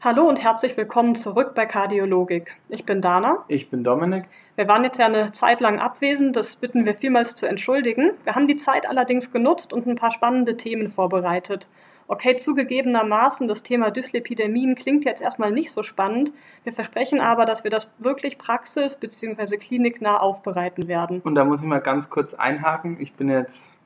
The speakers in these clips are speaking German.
Hallo und herzlich willkommen zurück bei Kardiologik. Ich bin Dana. Ich bin Dominik. Wir waren jetzt ja eine Zeit lang abwesend, das bitten wir vielmals zu entschuldigen. Wir haben die Zeit allerdings genutzt und ein paar spannende Themen vorbereitet. Okay, zugegebenermaßen, das Thema Dyslipidemien klingt jetzt erstmal nicht so spannend. Wir versprechen aber, dass wir das wirklich praxis- bzw. kliniknah aufbereiten werden. Und da muss ich mal ganz kurz einhaken. Ich bin jetzt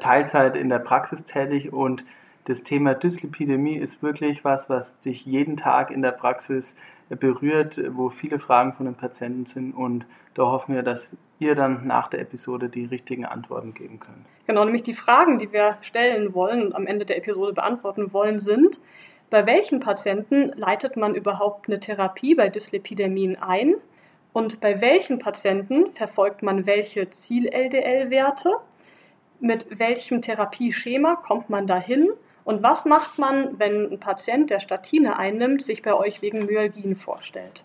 Teilzeit in der Praxis tätig und das Thema Dyslipidemie ist wirklich was, was dich jeden Tag in der Praxis berührt, wo viele Fragen von den Patienten sind und da hoffen wir, dass ihr dann nach der Episode die richtigen Antworten geben könnt. Genau, nämlich die Fragen, die wir stellen wollen und am Ende der Episode beantworten wollen, sind, bei welchen Patienten leitet man überhaupt eine Therapie bei Dyslipidemien ein? Und bei welchen Patienten verfolgt man welche Ziel-LDL-Werte? Mit welchem Therapieschema kommt man dahin? Und was macht man, wenn ein Patient, der Statine einnimmt, sich bei euch wegen Myalgien vorstellt?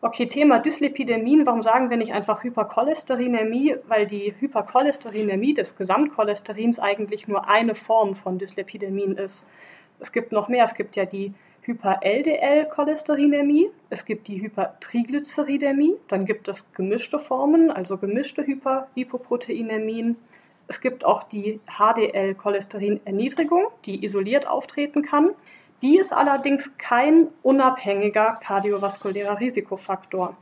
Okay, Thema Dyslipidemien. Warum sagen wir nicht einfach Hypercholesterinämie? Weil die Hypercholesterinämie des Gesamtcholesterins eigentlich nur eine Form von Dyslipidemien ist. Es gibt noch mehr. Es gibt ja die Hyper-LDL-Cholesterinämie, es gibt die Hypertriglyceridämie, dann gibt es gemischte Formen, also gemischte Hyperlipoproteinämien. Es gibt auch die HDL-Cholesterinerniedrigung, die isoliert auftreten kann. Die ist allerdings kein unabhängiger kardiovaskulärer Risikofaktor.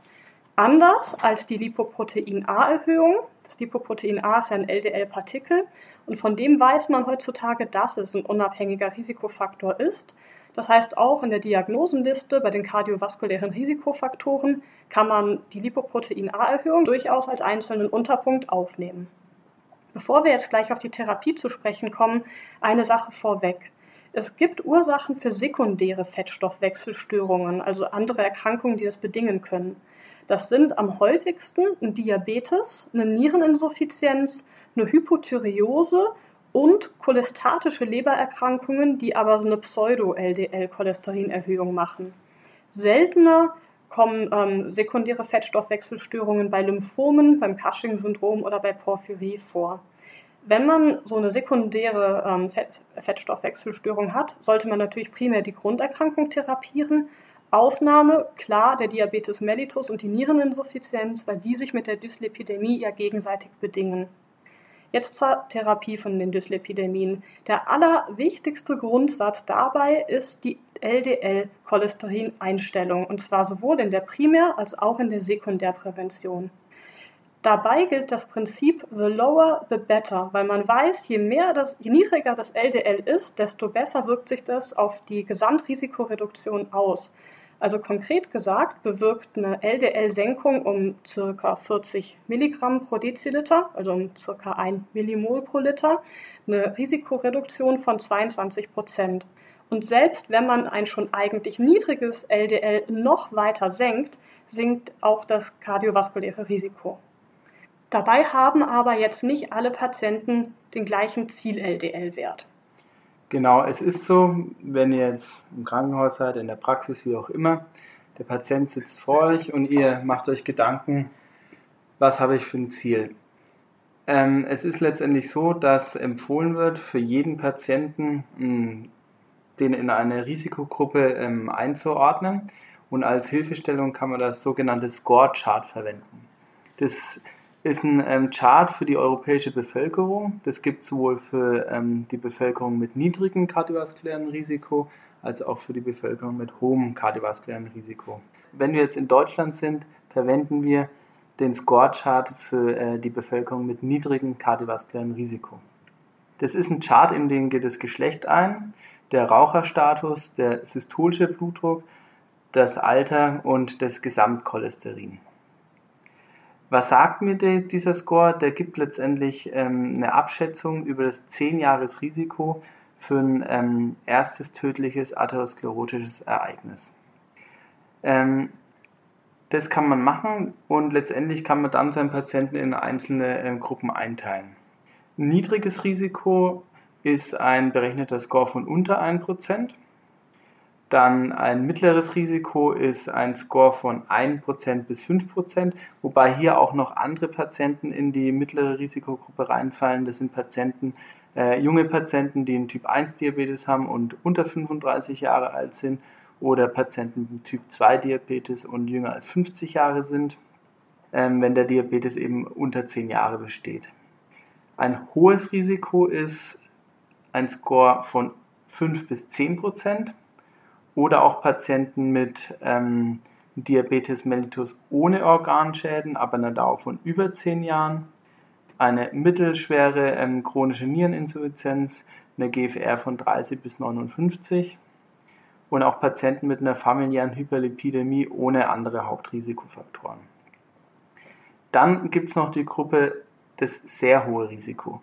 Anders als die Lipoprotein-A-Erhöhung. Das Lipoprotein-A ist ja ein LDL-Partikel und von dem weiß man heutzutage, dass es ein unabhängiger Risikofaktor ist. Das heißt, auch in der Diagnosenliste bei den kardiovaskulären Risikofaktoren kann man die Lipoprotein-A-Erhöhung durchaus als einzelnen Unterpunkt aufnehmen. Bevor wir jetzt gleich auf die Therapie zu sprechen kommen, eine Sache vorweg. Es gibt Ursachen für sekundäre Fettstoffwechselstörungen, also andere Erkrankungen, die das bedingen können. Das sind am häufigsten ein Diabetes, eine Niereninsuffizienz, eine Hypothyreose und cholestatische Lebererkrankungen, die aber so eine Pseudo-LDL-Cholesterinerhöhung machen. Seltener kommen ähm, sekundäre Fettstoffwechselstörungen bei Lymphomen, beim Cushing-Syndrom oder bei Porphyrie vor. Wenn man so eine sekundäre ähm, Fett Fettstoffwechselstörung hat, sollte man natürlich primär die Grunderkrankung therapieren. Ausnahme, klar, der Diabetes mellitus und die Niereninsuffizienz, weil die sich mit der Dyslipidemie ja gegenseitig bedingen. Jetzt zur Therapie von den Dyslipidemien. Der allerwichtigste Grundsatz dabei ist die LDL-Cholesterin-Einstellung, und zwar sowohl in der Primär- als auch in der Sekundärprävention. Dabei gilt das Prinzip the lower the better, weil man weiß, je mehr das, je niedriger das LDL ist, desto besser wirkt sich das auf die Gesamtrisikoreduktion aus. Also konkret gesagt bewirkt eine LDL-Senkung um ca. 40 Milligramm pro Deziliter, also um ca. 1 Millimol pro Liter, eine Risikoreduktion von 22 Prozent. Und selbst wenn man ein schon eigentlich niedriges LDL noch weiter senkt, sinkt auch das kardiovaskuläre Risiko. Dabei haben aber jetzt nicht alle Patienten den gleichen Ziel-LDL-Wert. Genau, es ist so, wenn ihr jetzt im Krankenhaus seid, in der Praxis, wie auch immer, der Patient sitzt vor euch und ihr macht euch Gedanken, was habe ich für ein Ziel. Ähm, es ist letztendlich so, dass empfohlen wird, für jeden Patienten mh, hm, den in eine Risikogruppe ähm, einzuordnen und als Hilfestellung kann man das sogenannte Score-Chart verwenden. Das ist ein ähm, Chart für die europäische Bevölkerung. Das gibt es sowohl für ähm, die Bevölkerung mit niedrigem kardiovaskulären Risiko als auch für die Bevölkerung mit hohem kardiovaskulären Risiko. Wenn wir jetzt in Deutschland sind, verwenden wir den Score-Chart für äh, die Bevölkerung mit niedrigem kardiovaskulären Risiko. Das ist ein Chart, in dem geht das Geschlecht ein, der Raucherstatus, der systolische Blutdruck, das Alter und das Gesamtcholesterin. Was sagt mir der, dieser Score? Der gibt letztendlich ähm, eine Abschätzung über das 10-Jahres-Risiko für ein ähm, erstes tödliches atherosklerotisches Ereignis. Ähm, das kann man machen und letztendlich kann man dann seinen Patienten in einzelne äh, Gruppen einteilen. Ein niedriges Risiko ist ein berechneter Score von unter 1%. Dann ein mittleres Risiko ist ein Score von 1% bis 5%, wobei hier auch noch andere Patienten in die mittlere Risikogruppe reinfallen. Das sind Patienten, äh, junge Patienten, die einen Typ 1 Diabetes haben und unter 35 Jahre alt sind oder Patienten mit Typ 2 Diabetes und jünger als 50 Jahre sind, ähm, wenn der Diabetes eben unter 10 Jahre besteht. Ein hohes Risiko ist ein Score von 5 bis 10 Prozent oder auch Patienten mit ähm, Diabetes mellitus ohne Organschäden, aber einer Dauer von über 10 Jahren, eine mittelschwere ähm, chronische Niereninsuffizienz, eine GFR von 30 bis 59 und auch Patienten mit einer familiären Hyperlipidämie ohne andere Hauptrisikofaktoren. Dann gibt es noch die Gruppe das sehr hohe Risiko.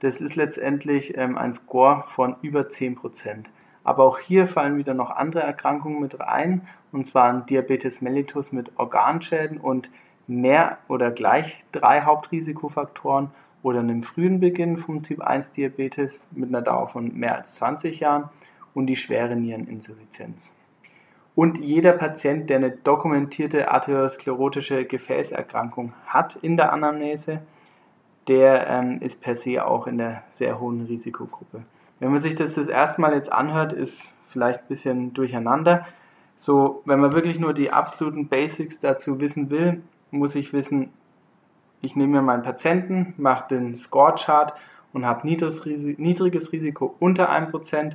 Das ist letztendlich ähm, ein Score von über 10%. Aber auch hier fallen wieder noch andere Erkrankungen mit rein, und zwar ein Diabetes mellitus mit Organschäden und mehr oder gleich drei Hauptrisikofaktoren oder einem frühen Beginn vom Typ 1 Diabetes mit einer Dauer von mehr als 20 Jahren und die schwere Niereninsuffizienz. Und jeder Patient, der eine dokumentierte arteriosklerotische Gefäßerkrankung hat in der Anamnese, der ähm, ist per se auch in der sehr hohen Risikogruppe. Wenn man sich das das erste Mal jetzt anhört, ist vielleicht ein bisschen durcheinander. So, wenn man wirklich nur die absoluten Basics dazu wissen will, muss ich wissen, ich nehme mir meinen Patienten, mache den Score-Chart und habe niedriges, niedriges Risiko unter 1%,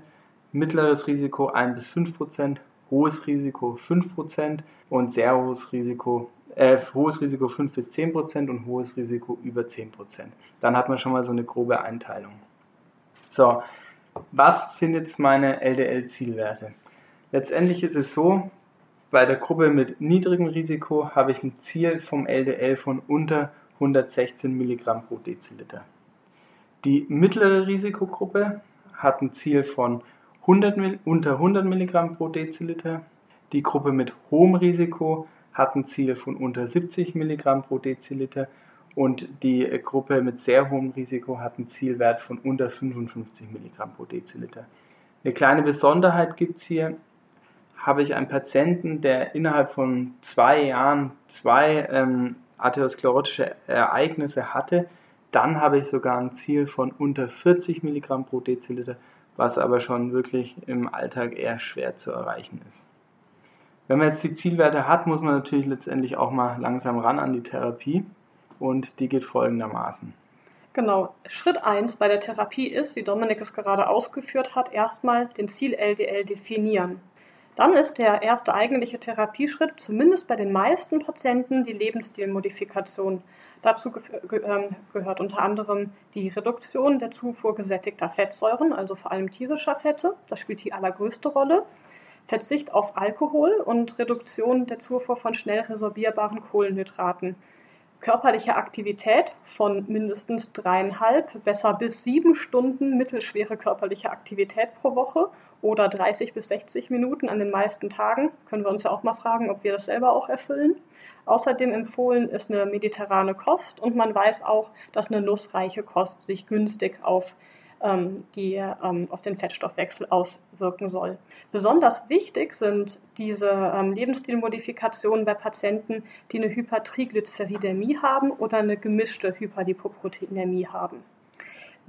mittleres Risiko 1 bis 5%, hohes Risiko 5% und sehr hohes Risiko äh, hohes Risiko 5 bis 10 Prozent und hohes Risiko über 10 Prozent. Dann hat man schon mal so eine grobe Einteilung. So, was sind jetzt meine LDL-Zielwerte? Letztendlich ist es so, bei der Gruppe mit niedrigem Risiko habe ich ein Ziel vom LDL von unter 116 Milligramm pro Deziliter. Die mittlere Risikogruppe hat ein Ziel von 100, unter 100 Milligramm pro Deziliter. Die Gruppe mit hohem Risiko hat ein Ziel von unter 70 Milligramm pro Deziliter und die Gruppe mit sehr hohem Risiko hat einen Zielwert von unter 55 Milligramm pro Deziliter. Eine kleine Besonderheit gibt es hier. Habe ich einen Patienten, der innerhalb von zwei Jahren zwei ähm, arteriosklerotische Ereignisse hatte, dann habe ich sogar ein Ziel von unter 40 Milligramm pro Deziliter, was aber schon wirklich im Alltag eher schwer zu erreichen ist. Wenn man jetzt die Zielwerte hat, muss man natürlich letztendlich auch mal langsam ran an die Therapie und die geht folgendermaßen. Genau. Schritt 1 bei der Therapie ist, wie Dominik es gerade ausgeführt hat, erstmal den Ziel-LDL definieren. Dann ist der erste eigentliche Therapieschritt, zumindest bei den meisten Patienten, die Lebensstilmodifikation. Dazu ähm, gehört unter anderem die Reduktion der Zufuhr gesättigter Fettsäuren, also vor allem tierischer Fette. Das spielt die allergrößte Rolle. Verzicht auf Alkohol und Reduktion der Zufuhr von schnell resorbierbaren Kohlenhydraten. Körperliche Aktivität von mindestens dreieinhalb, besser bis sieben Stunden mittelschwere körperliche Aktivität pro Woche oder 30 bis 60 Minuten an den meisten Tagen. Können wir uns ja auch mal fragen, ob wir das selber auch erfüllen. Außerdem empfohlen ist eine mediterrane Kost und man weiß auch, dass eine nussreiche Kost sich günstig auf die ähm, auf den Fettstoffwechsel auswirken soll. Besonders wichtig sind diese ähm, Lebensstilmodifikationen bei Patienten, die eine Hypertriglyceridämie haben oder eine gemischte Hyperlipoproteinämie haben.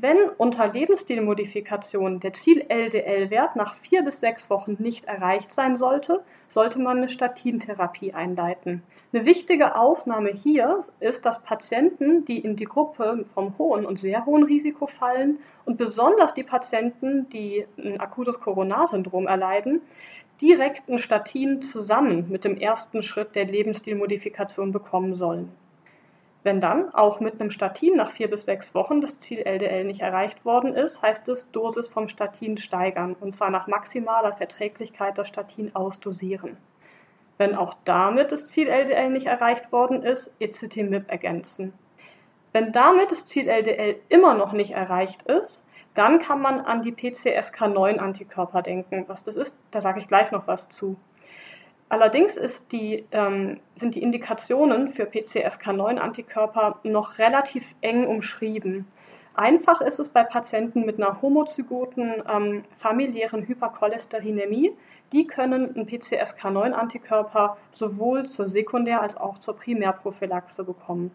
Wenn unter Lebensstilmodifikation der Ziel-LDL-Wert nach vier bis sechs Wochen nicht erreicht sein sollte, sollte man eine Statintherapie einleiten. Eine wichtige Ausnahme hier ist, dass Patienten, die in die Gruppe vom hohen und sehr hohen Risiko fallen und besonders die Patienten, die ein akutes Coronarsyndrom erleiden, direkt ein Statin zusammen mit dem ersten Schritt der Lebensstilmodifikation bekommen sollen. Wenn dann auch mit einem Statin nach vier bis sechs Wochen das Ziel LDL nicht erreicht worden ist, heißt es Dosis vom Statin steigern und zwar nach maximaler Verträglichkeit das Statin ausdosieren. Wenn auch damit das Ziel LDL nicht erreicht worden ist, ECT-MIP ergänzen. Wenn damit das Ziel LDL immer noch nicht erreicht ist, dann kann man an die PCSK9-Antikörper denken. Was das ist, da sage ich gleich noch was zu. Allerdings die, ähm, sind die Indikationen für PCSK9-Antikörper noch relativ eng umschrieben. Einfach ist es bei Patienten mit einer homozygoten ähm, familiären Hypercholesterinämie. Die können einen PCSK9-Antikörper sowohl zur Sekundär- als auch zur Primärprophylaxe bekommen.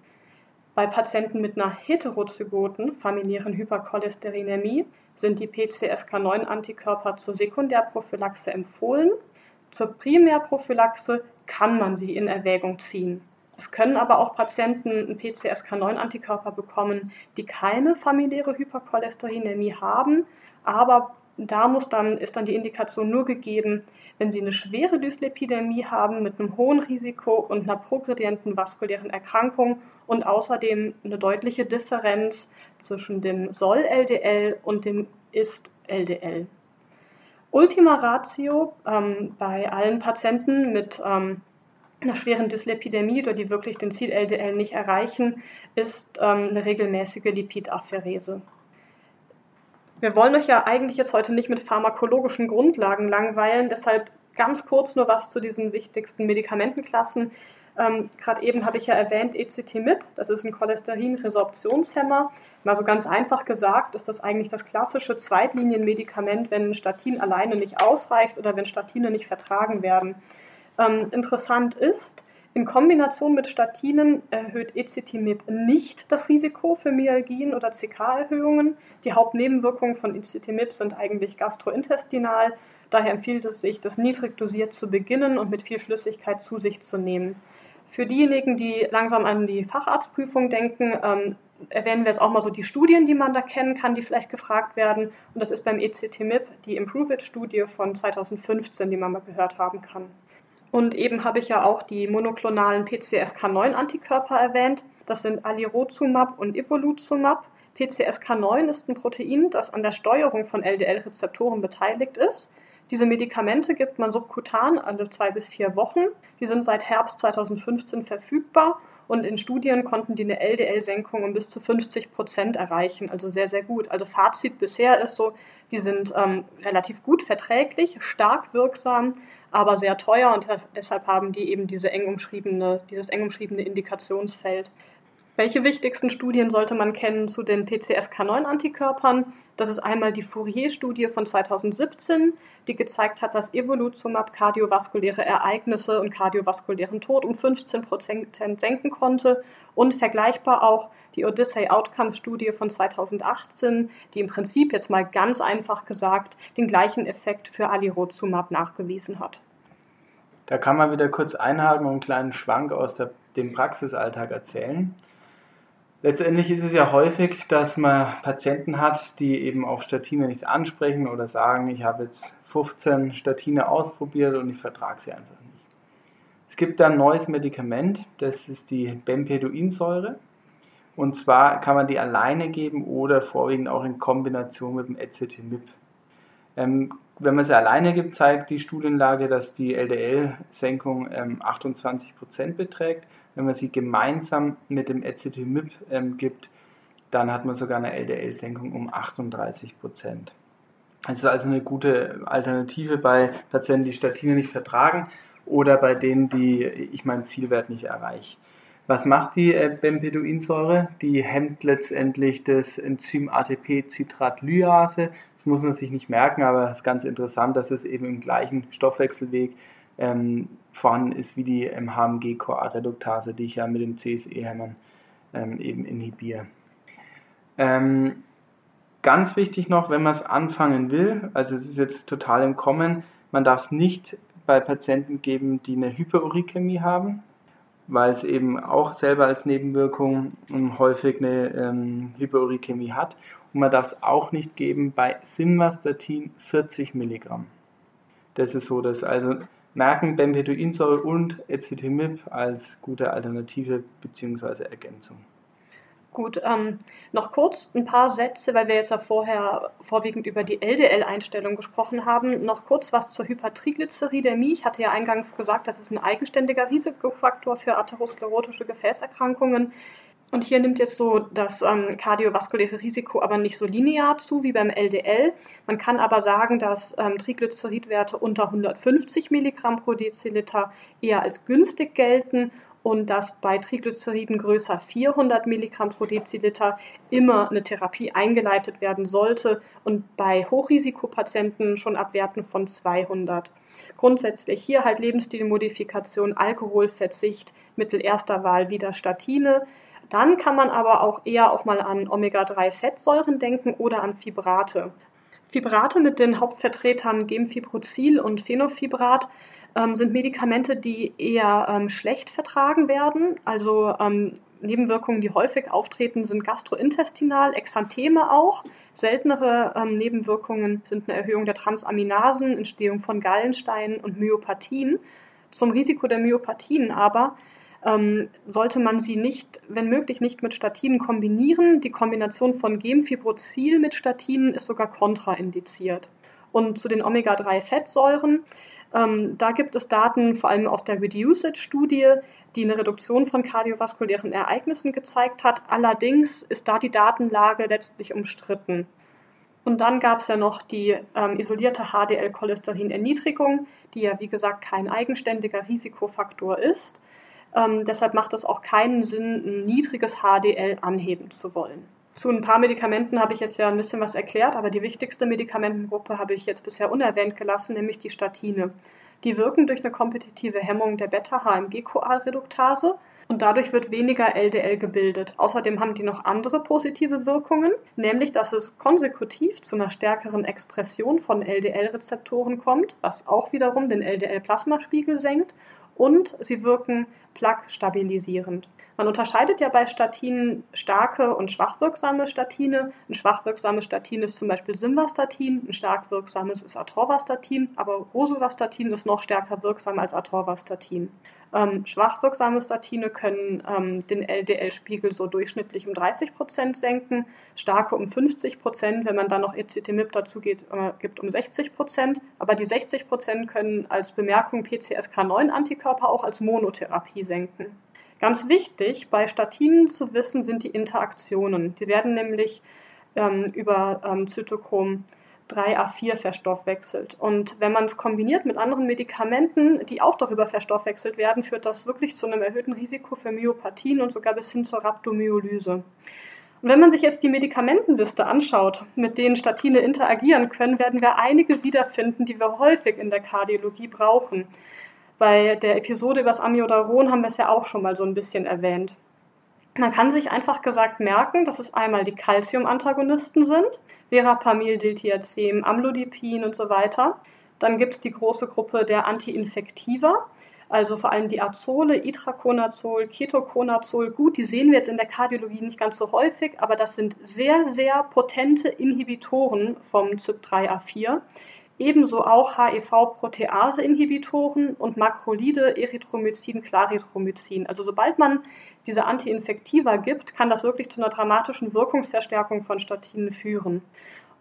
Bei Patienten mit einer heterozygoten familiären Hypercholesterinämie sind die PCSK9-Antikörper zur Sekundärprophylaxe empfohlen Zur Primärprophylaxe kann man sie in Erwägung ziehen. Es können aber auch Patienten einen PCSK9-Antikörper bekommen, die keine familiäre Hypercholesterinämie haben, aber da muss dann, ist dann die Indikation nur gegeben, wenn Sie eine schwere Dyslipidämie haben mit einem hohen Risiko und einer progredienten vaskulären Erkrankung und außerdem eine deutliche Differenz zwischen dem Soll-LDL und dem Ist-LDL. Ultima Ratio ähm, bei allen Patienten mit ähm, einer schweren Dyslipidämie oder die wirklich den Ziel-LDL nicht erreichen, ist ähm, eine regelmäßige Lipidapherese. Wir wollen euch ja eigentlich jetzt heute nicht mit pharmakologischen Grundlagen langweilen, deshalb ganz kurz nur was zu diesen wichtigsten Medikamentenklassen. Ähm, Gerade eben habe ich ja erwähnt ECT-MIP, das ist ein Cholesterinresorptionshemmer. Mal so ganz einfach gesagt ist das eigentlich das klassische Zweitlinienmedikament, wenn Statin alleine nicht ausreicht oder wenn Statine nicht vertragen werden. Ähm, interessant ist, in Kombination mit Statinen erhöht Ezetimib nicht das Risiko für Myalgien oder CK-Erhöhungen. Die Hauptnebenwirkungen von Ezetimib sind eigentlich gastrointestinal. Daher empfiehlt es sich, das niedrig dosiert zu beginnen und mit viel Flüssigkeit zu sich zu nehmen. Für diejenigen, die langsam an die Facharztprüfung denken, ähm, erwähnen wir jetzt auch mal so die Studien, die man da kennen kann, die vielleicht gefragt werden. Und das ist beim ECT-MIP die Improve-It-Studie von 2015, die man mal gehört haben kann. Und eben habe ich ja auch die monoklonalen PCSK9-Antikörper erwähnt. Das sind Alirozumab und Evoluzumab. PCSK9 ist ein Protein, das an der Steuerung von LDL-Rezeptoren beteiligt ist. Diese Medikamente gibt man subkutan alle zwei bis vier Wochen. Die sind seit Herbst 2015 verfügbar und in Studien konnten die eine LDL-Senkung um bis zu 50 Prozent erreichen, also sehr, sehr gut. Also Fazit bisher ist so, die sind ähm, relativ gut verträglich, stark wirksam, aber sehr teuer und deshalb haben die eben diese eng umschriebene, dieses eng umschriebene Indikationsfeld. Welche wichtigsten Studien sollte man kennen zu den PCSK9-Antikörpern? Das ist einmal die Fourier-Studie von 2017, die gezeigt hat, dass Evoluzumab kardiovaskuläre Ereignisse und kardiovaskulären Tod um 15 Prozent senken konnte und vergleichbar auch die Odyssey Outcomes-Studie von 2018, die im Prinzip jetzt mal ganz einfach gesagt den gleichen Effekt für Alirozumab nachgewiesen hat. Da kann man wieder kurz einhaken und einen kleinen Schwank aus der, dem Praxisalltag erzählen. Letztendlich ist es ja häufig, dass man Patienten hat, die eben auf Statine nicht ansprechen oder sagen, ich habe jetzt 15 Statine ausprobiert und ich vertrage sie einfach nicht. Es gibt dann ein neues Medikament, das ist die Bempeduinsäure. Und zwar kann man die alleine geben oder vorwiegend auch in Kombination mit dem Ezetimib. Ähm, wenn man sie alleine gibt, zeigt die Studienlage, dass die LDL-Senkung ähm, 28% beträgt wenn man sie gemeinsam mit dem Ezetimib ähm, gibt, dann hat man sogar eine LDL-Senkung um 38 Prozent. Das ist also eine gute Alternative bei Patienten, die Statine nicht vertragen oder bei denen, die ich meinen Zielwert nicht erreiche. Was macht die äh, Bempeduinsäure? Die hemmt letztendlich das Enzym ATP-Citratlyase. Das muss man sich nicht merken, aber es ist ganz interessant, dass es eben im gleichen Stoffwechselweg ähm, vorhanden ist wie die ähm, HMG-CoA-Reduktase, die ich ja mit den CSE-Hämmern ähm, eben inhibiere. Ähm, ganz wichtig noch, wenn man es anfangen will, also es ist jetzt total im Kommen, man darf es nicht bei Patienten geben, die eine Hyperurikämie haben, weil es eben auch selber als Nebenwirkung häufig eine ähm, Hyperurikämie hat. Und man darf es auch nicht geben bei Simvastatin 40 Milligramm. Das ist so, dass also merken Bempeduinsäure und Ezetimib als gute Alternative bzw. Ergänzung. Gut, ähm, noch kurz ein paar Sätze, weil wir jetzt ja vorher vorwiegend über die LDL-Einstellung gesprochen haben. Noch kurz was zur Hypertriglyceridämie. Ich hatte ja eingangs gesagt, das ist ein eigenständiger Risikofaktor für atherosklerotische Gefäßerkrankungen. Und hier nimmt jetzt so das ähm, kardiovaskuläre Risiko aber nicht so linear zu wie beim LDL. Man kann aber sagen, dass ähm, Triglyceridwerte unter 150 Milligramm pro Deziliter eher als günstig gelten und dass bei Triglyceriden größer 400 Milligramm pro Deziliter immer eine Therapie eingeleitet werden sollte und bei Hochrisikopatienten schon ab Werten von 200. Grundsätzlich hier halt Lebensstilmodifikation, Alkoholverzicht, Mittel erster Wahl wieder Statine. Dann kann man aber auch eher auch mal an Omega-3-Fettsäuren denken oder an Fibrate. Fibrate mit den Hauptvertretern Gemfibrozil und Phenofibrat ähm, sind Medikamente, die eher ähm, schlecht vertragen werden. Also ähm, Nebenwirkungen, die häufig auftreten, sind gastrointestinal, Exantheme auch. Seltenere ähm, Nebenwirkungen sind eine Erhöhung der Transaminasen, Entstehung von Gallensteinen und Myopathien. Zum Risiko der Myopathien aber ähm, sollte man sie nicht, wenn möglich, nicht mit Statinen kombinieren. Die Kombination von Gemfibrozil mit Statinen ist sogar kontraindiziert. Und zu den Omega-3-Fettsäuren, ähm, da gibt es Daten vor allem aus der Reduced-Studie, die eine Reduktion von kardiovaskulären Ereignissen gezeigt hat. Allerdings ist da die Datenlage letztlich umstritten. Und dann gab es ja noch die ähm, isolierte HDL-Cholesterin-Erniedrigung, die ja wie gesagt kein eigenständiger Risikofaktor ist. Ähm, deshalb macht es auch keinen Sinn, ein niedriges HDL anheben zu wollen. Zu ein paar Medikamenten habe ich jetzt ja ein bisschen was erklärt, aber die wichtigste Medikamentengruppe habe ich jetzt bisher unerwähnt gelassen, nämlich die Statine. Die wirken durch eine kompetitive Hemmung der Beta-HMG-Koalreduktase und dadurch wird weniger LDL gebildet. Außerdem haben die noch andere positive Wirkungen, nämlich dass es konsekutiv zu einer stärkeren Expression von LDL-Rezeptoren kommt, was auch wiederum den LDL-Plasmaspiegel senkt und sie wirken plaque-stabilisierend. Man unterscheidet ja bei Statinen starke und schwachwirksame Statine. Ein schwachwirksames Statin ist zum Beispiel Simvastatin, ein stark wirksames ist Atorvastatin, aber Rosuvastatin ist noch stärker wirksam als Atorvastatin. Ähm, schwachwirksame Statine können ähm, den LDL-Spiegel so durchschnittlich um 30 Prozent senken, starke um 50 Prozent, wenn man dann noch Ezetimib dazu geht, äh, gibt um 60 Prozent. Aber die 60 Prozent können als Bemerkung PCSK9-Antikörper auch als Monotherapie senken. Ganz wichtig bei Statinen zu wissen sind die Interaktionen. Die werden nämlich ähm, über ähm, Zytochrom 3a4 verstoffwechselt. Und wenn man es kombiniert mit anderen Medikamenten, die auch darüber verstoffwechselt werden, führt das wirklich zu einem erhöhten Risiko für Myopathien und sogar bis hin zur Rhabdomyolyse. Und wenn man sich jetzt die Medikamentenliste anschaut, mit denen Statine interagieren können, werden wir einige wiederfinden, die wir häufig in der Kardiologie brauchen. Bei der Episode über das Amiodaron haben wir es ja auch schon mal so ein bisschen erwähnt. Man kann sich einfach gesagt merken, dass es einmal die Calcium-Antagonisten sind, Verapamil, Diltiazem, Amlodipin und so weiter. Dann gibt es die große Gruppe der Anti-Infektiva, also vor allem die Azole, Itraconazol, Ketoconazol. Gut, die sehen wir jetzt in der Kardiologie nicht ganz so häufig, aber das sind sehr, sehr potente Inhibitoren vom CYP3A4 ebenso auch HIV-Protease-Inhibitoren und Makrolide, Erythromycin, Clarithromycin. Also sobald man diese Antiinfektiva gibt, kann das wirklich zu einer dramatischen Wirkungsverstärkung von Statinen führen.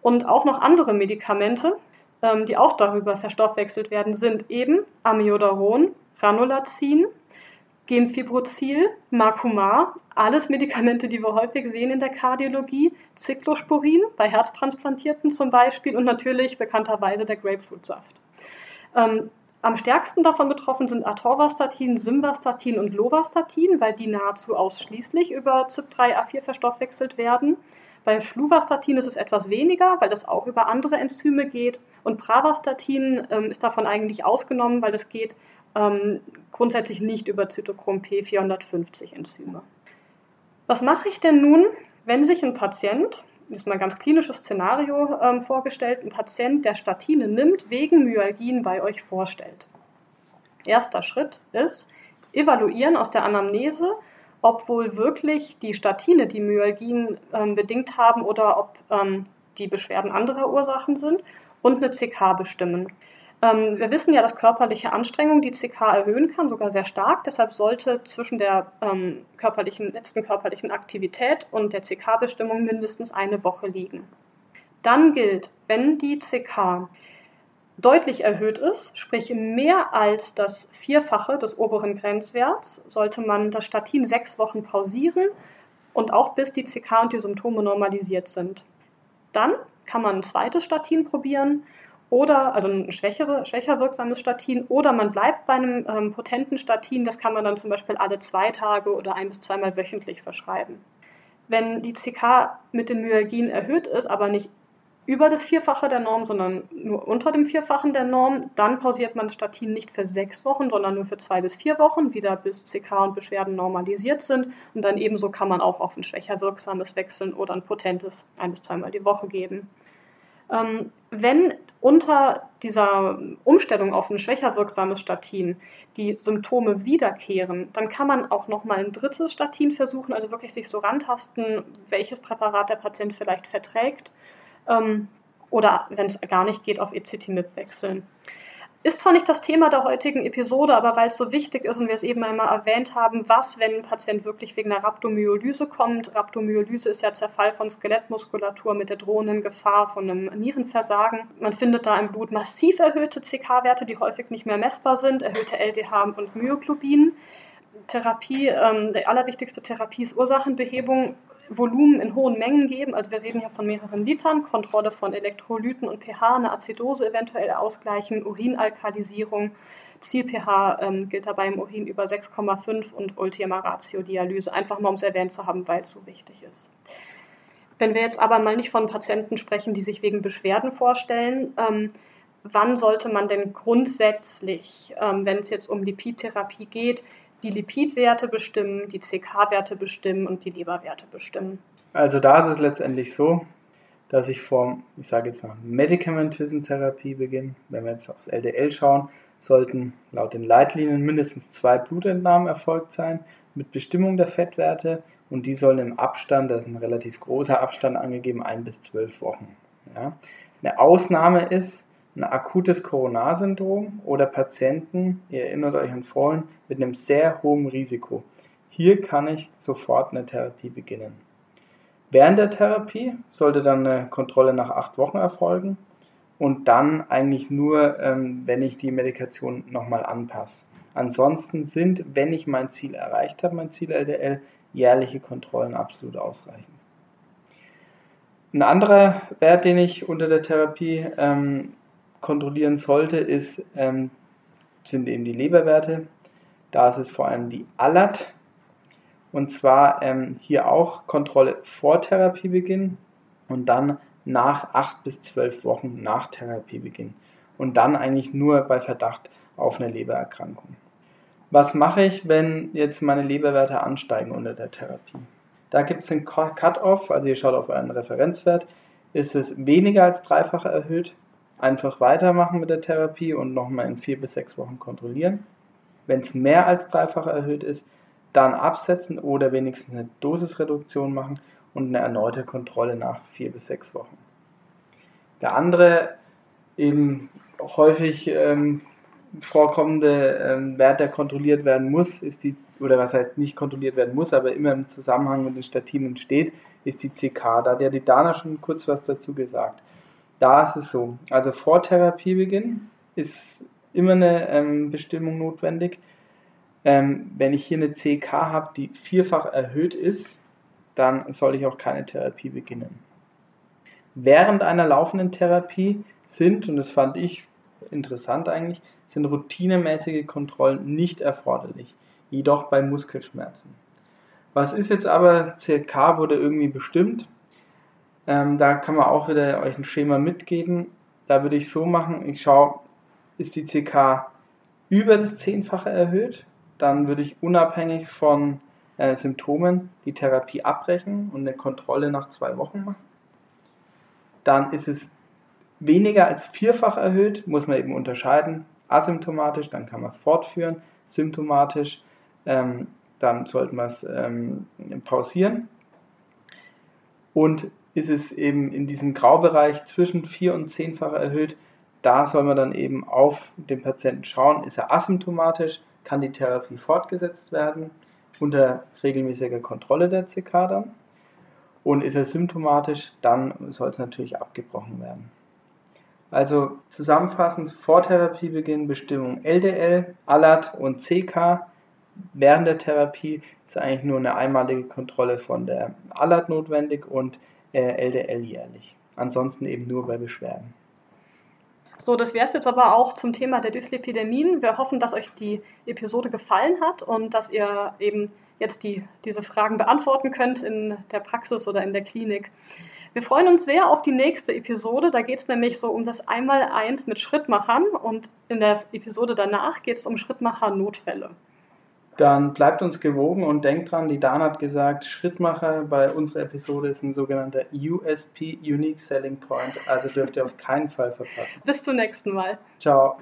Und auch noch andere Medikamente, ähm, die auch darüber verstoffwechselt werden, sind eben Amiodaron, Ranolazin, Gemfibrozil, Marcumar, alles Medikamente, die wir häufig sehen in der Kardiologie, Cyclosporin bei Herztransplantierten zum Beispiel und natürlich bekannterweise der Grapefruitsaft. Ähm, am stärksten davon betroffen sind Atorvastatin, Simvastatin und Lovastatin, weil die nahezu ausschließlich über CYP3A4 verstoffwechselt werden. Bei Fluvastatin ist es etwas weniger, weil das auch über andere Enzyme geht. Und Pravastatin ähm, ist davon eigentlich ausgenommen, weil das geht ähm, grundsätzlich nicht über Zytochrom P450 Enzyme. Was mache ich denn nun, wenn sich ein Patient, das ist mal ein ganz klinisches Szenario ähm, vorgestellt, ein Patient, der Statine nimmt, wegen Myalgien bei euch vorstellt? Erster Schritt ist, evaluieren aus der Anamnese, ob wohl wirklich die Statine die Myalgien ähm, bedingt haben oder ob ähm, die Beschwerden anderer Ursachen sind und eine CK bestimmen. Ähm, wir wissen ja, dass körperliche Anstrengung die CK erhöhen kann, sogar sehr stark. Deshalb sollte zwischen der ähm, körperlichen, letzten körperlichen Aktivität und der CK-Bestimmung mindestens eine Woche liegen. Dann gilt, wenn die CK deutlich erhöht ist, sprich mehr als das Vierfache des oberen Grenzwerts, sollte man das Statin sechs Wochen pausieren und auch bis die CK und die Symptome normalisiert sind. Dann kann man ein zweites Statin probieren oder also ein schwächere, schwächer wirksames Statin oder man bleibt bei einem ähm, potenten Statin, das kann man dann zum Beispiel alle zwei Tage oder ein bis zweimal wöchentlich verschreiben. Wenn die CK mit den Myalgien erhöht ist, aber nicht über das Vierfache der Norm, sondern nur unter dem Vierfachen der Norm, dann pausiert man Statin nicht für sechs Wochen, sondern nur für zwei bis vier Wochen, wieder bis CK und Beschwerden normalisiert sind. Und dann ebenso kann man auch auf ein schwächer wirksames wechseln oder ein potentes ein bis zweimal die Woche geben. Ähm, wenn unter dieser Umstellung auf ein schwächer wirksames Statin die Symptome wiederkehren, dann kann man auch nochmal ein drittes Statin versuchen, also wirklich sich so rantasten, welches Präparat der Patient vielleicht verträgt. Ähm, oder wenn es gar nicht geht, auf Ecetinib wechseln. Ist zwar nicht das Thema der heutigen Episode, aber weil es so wichtig ist und wir es eben einmal erwähnt haben, was, wenn ein Patient wirklich wegen einer Rhabdomyolyse kommt. Rhabdomyolyse ist ja Zerfall von Skelettmuskulatur mit der drohenden Gefahr von einem Nierenversagen. Man findet da im Blut massiv erhöhte CK-Werte, die häufig nicht mehr messbar sind, erhöhte LDH und Myoglobin. Therapie, ähm, die allerwichtigste Therapie ist Ursachenbehebung Volumen in hohen Mengen geben. Also wir reden hier von mehreren Litern, Kontrolle von Elektrolyten und pH, eine Azidose eventuell ausgleichen, Urinalkalisierung. Ziel-pH ähm, gilt dabei im Urin über 6,5 und Ultima Ratio Dialyse, einfach mal um es erwähnt zu haben, weil es so wichtig ist. Wenn wir jetzt aber mal nicht von Patienten sprechen, die sich wegen Beschwerden vorstellen, ähm, wann sollte man denn grundsätzlich, ähm, wenn es jetzt um Lipidtherapie geht, die Lipidwerte bestimmen, die CK-Werte bestimmen und die Leberwerte bestimmen. Also da ist es letztendlich so, dass ich vor, ich sage jetzt mal, medikamentösen Therapie beginne. Wenn wir jetzt aufs LDL schauen, sollten laut den Leitlinien mindestens zwei Blutentnahmen erfolgt sein mit Bestimmung der Fettwerte und die sollen im Abstand, da ist ein relativ großer Abstand angegeben, ein bis zwölf Wochen. Ja. Eine Ausnahme ist, ein akutes Coronarsyndrom oder Patienten, ihr erinnert euch an vorhin, mit einem sehr hohen Risiko. Hier kann ich sofort eine Therapie beginnen. Während der Therapie sollte dann eine Kontrolle nach acht Wochen erfolgen und dann eigentlich nur, ähm, wenn ich die Medikation nochmal anpasse. Ansonsten sind, wenn ich mein Ziel erreicht habe, mein Ziel LDL, jährliche Kontrollen absolut ausreichend. Ein anderer Wert, den ich unter der Therapie ähm, kontrollieren sollte, ist, ähm, sind eben die Leberwerte. Da ist es vor allem die ALAT. Und zwar ähm, hier auch Kontrolle vor Therapiebeginn und dann nach 8 bis 12 Wochen nach Therapiebeginn. Und dann eigentlich nur bei Verdacht auf eine Lebererkrankung. Was mache ich, wenn jetzt meine Leberwerte ansteigen unter der Therapie? Da gibt es einen Cut-off, also ihr schaut auf euren Referenzwert. Ist es weniger als dreifache erhöht, einfach weitermachen mit der Therapie und nochmal in vier bis sechs Wochen kontrollieren. Wenn es mehr als dreifach erhöht ist, dann absetzen oder wenigstens eine Dosisreduktion machen und eine erneute Kontrolle nach vier bis sechs Wochen. Der andere eben häufig ähm, vorkommende ähm, Wert, der kontrolliert werden muss, ist die, oder was heißt nicht kontrolliert werden muss, aber immer im Zusammenhang mit den Statinen steht, ist die CK. Da hat ja die Dana schon kurz was dazu gesagt. Da ist es so. Also vor Therapiebeginn ist immer eine ähm, Bestimmung notwendig. Ähm, wenn ich hier eine CK habe, die vierfach erhöht ist, dann soll ich auch keine Therapie beginnen. Während einer laufenden Therapie sind, und das fand ich interessant eigentlich, sind routinemäßige Kontrollen nicht erforderlich, jedoch bei Muskelschmerzen. Was ist jetzt aber, CK wurde irgendwie bestimmt, ähm, da kann man auch wieder euch ein Schema mitgeben. Da würde ich so machen, ich schaue, ist die CK über das Zehnfache erhöht, dann würde ich unabhängig von äh, Symptomen die Therapie abbrechen und eine Kontrolle nach zwei Wochen machen. Dann ist es weniger als vierfach erhöht, muss man eben unterscheiden. Asymptomatisch, dann kann man es fortführen. Symptomatisch, ähm, dann sollte man es ähm, pausieren. Und ist es eben in diesem Graubereich zwischen vier- und zehnfacher erhöht. Da soll man dann eben auf den Patienten schauen, ist er asymptomatisch, kann die Therapie fortgesetzt werden unter regelmäßiger Kontrolle der CK dann. Und ist er symptomatisch, dann soll es natürlich abgebrochen werden. Also zusammenfassend, vor Therapiebeginn Bestimmung LDL, ALAT und CK. Während der Therapie ist eigentlich nur eine einmalige Kontrolle von der ALAT notwendig und LDL jährlich. Ansonsten eben nur bei Beschwerden. So, das wäre es jetzt aber auch zum Thema der Dyslipidemien. Wir hoffen, dass euch die Episode gefallen hat und dass ihr eben jetzt die, diese Fragen beantworten könnt in der Praxis oder in der Klinik. Wir freuen uns sehr auf die nächste Episode. Da geht es nämlich so um das Einmaleins mit Schrittmachern und in der Episode danach geht es um Schrittmacher-Notfälle. Dann bleibt uns gewogen und denkt dran, die Dan hat gesagt, Schrittmacher bei unserer Episode ist ein sogenannter USP, Unique Selling Point. Also dürft ihr auf keinen Fall verpassen. Bis zum nächsten Mal. Ciao.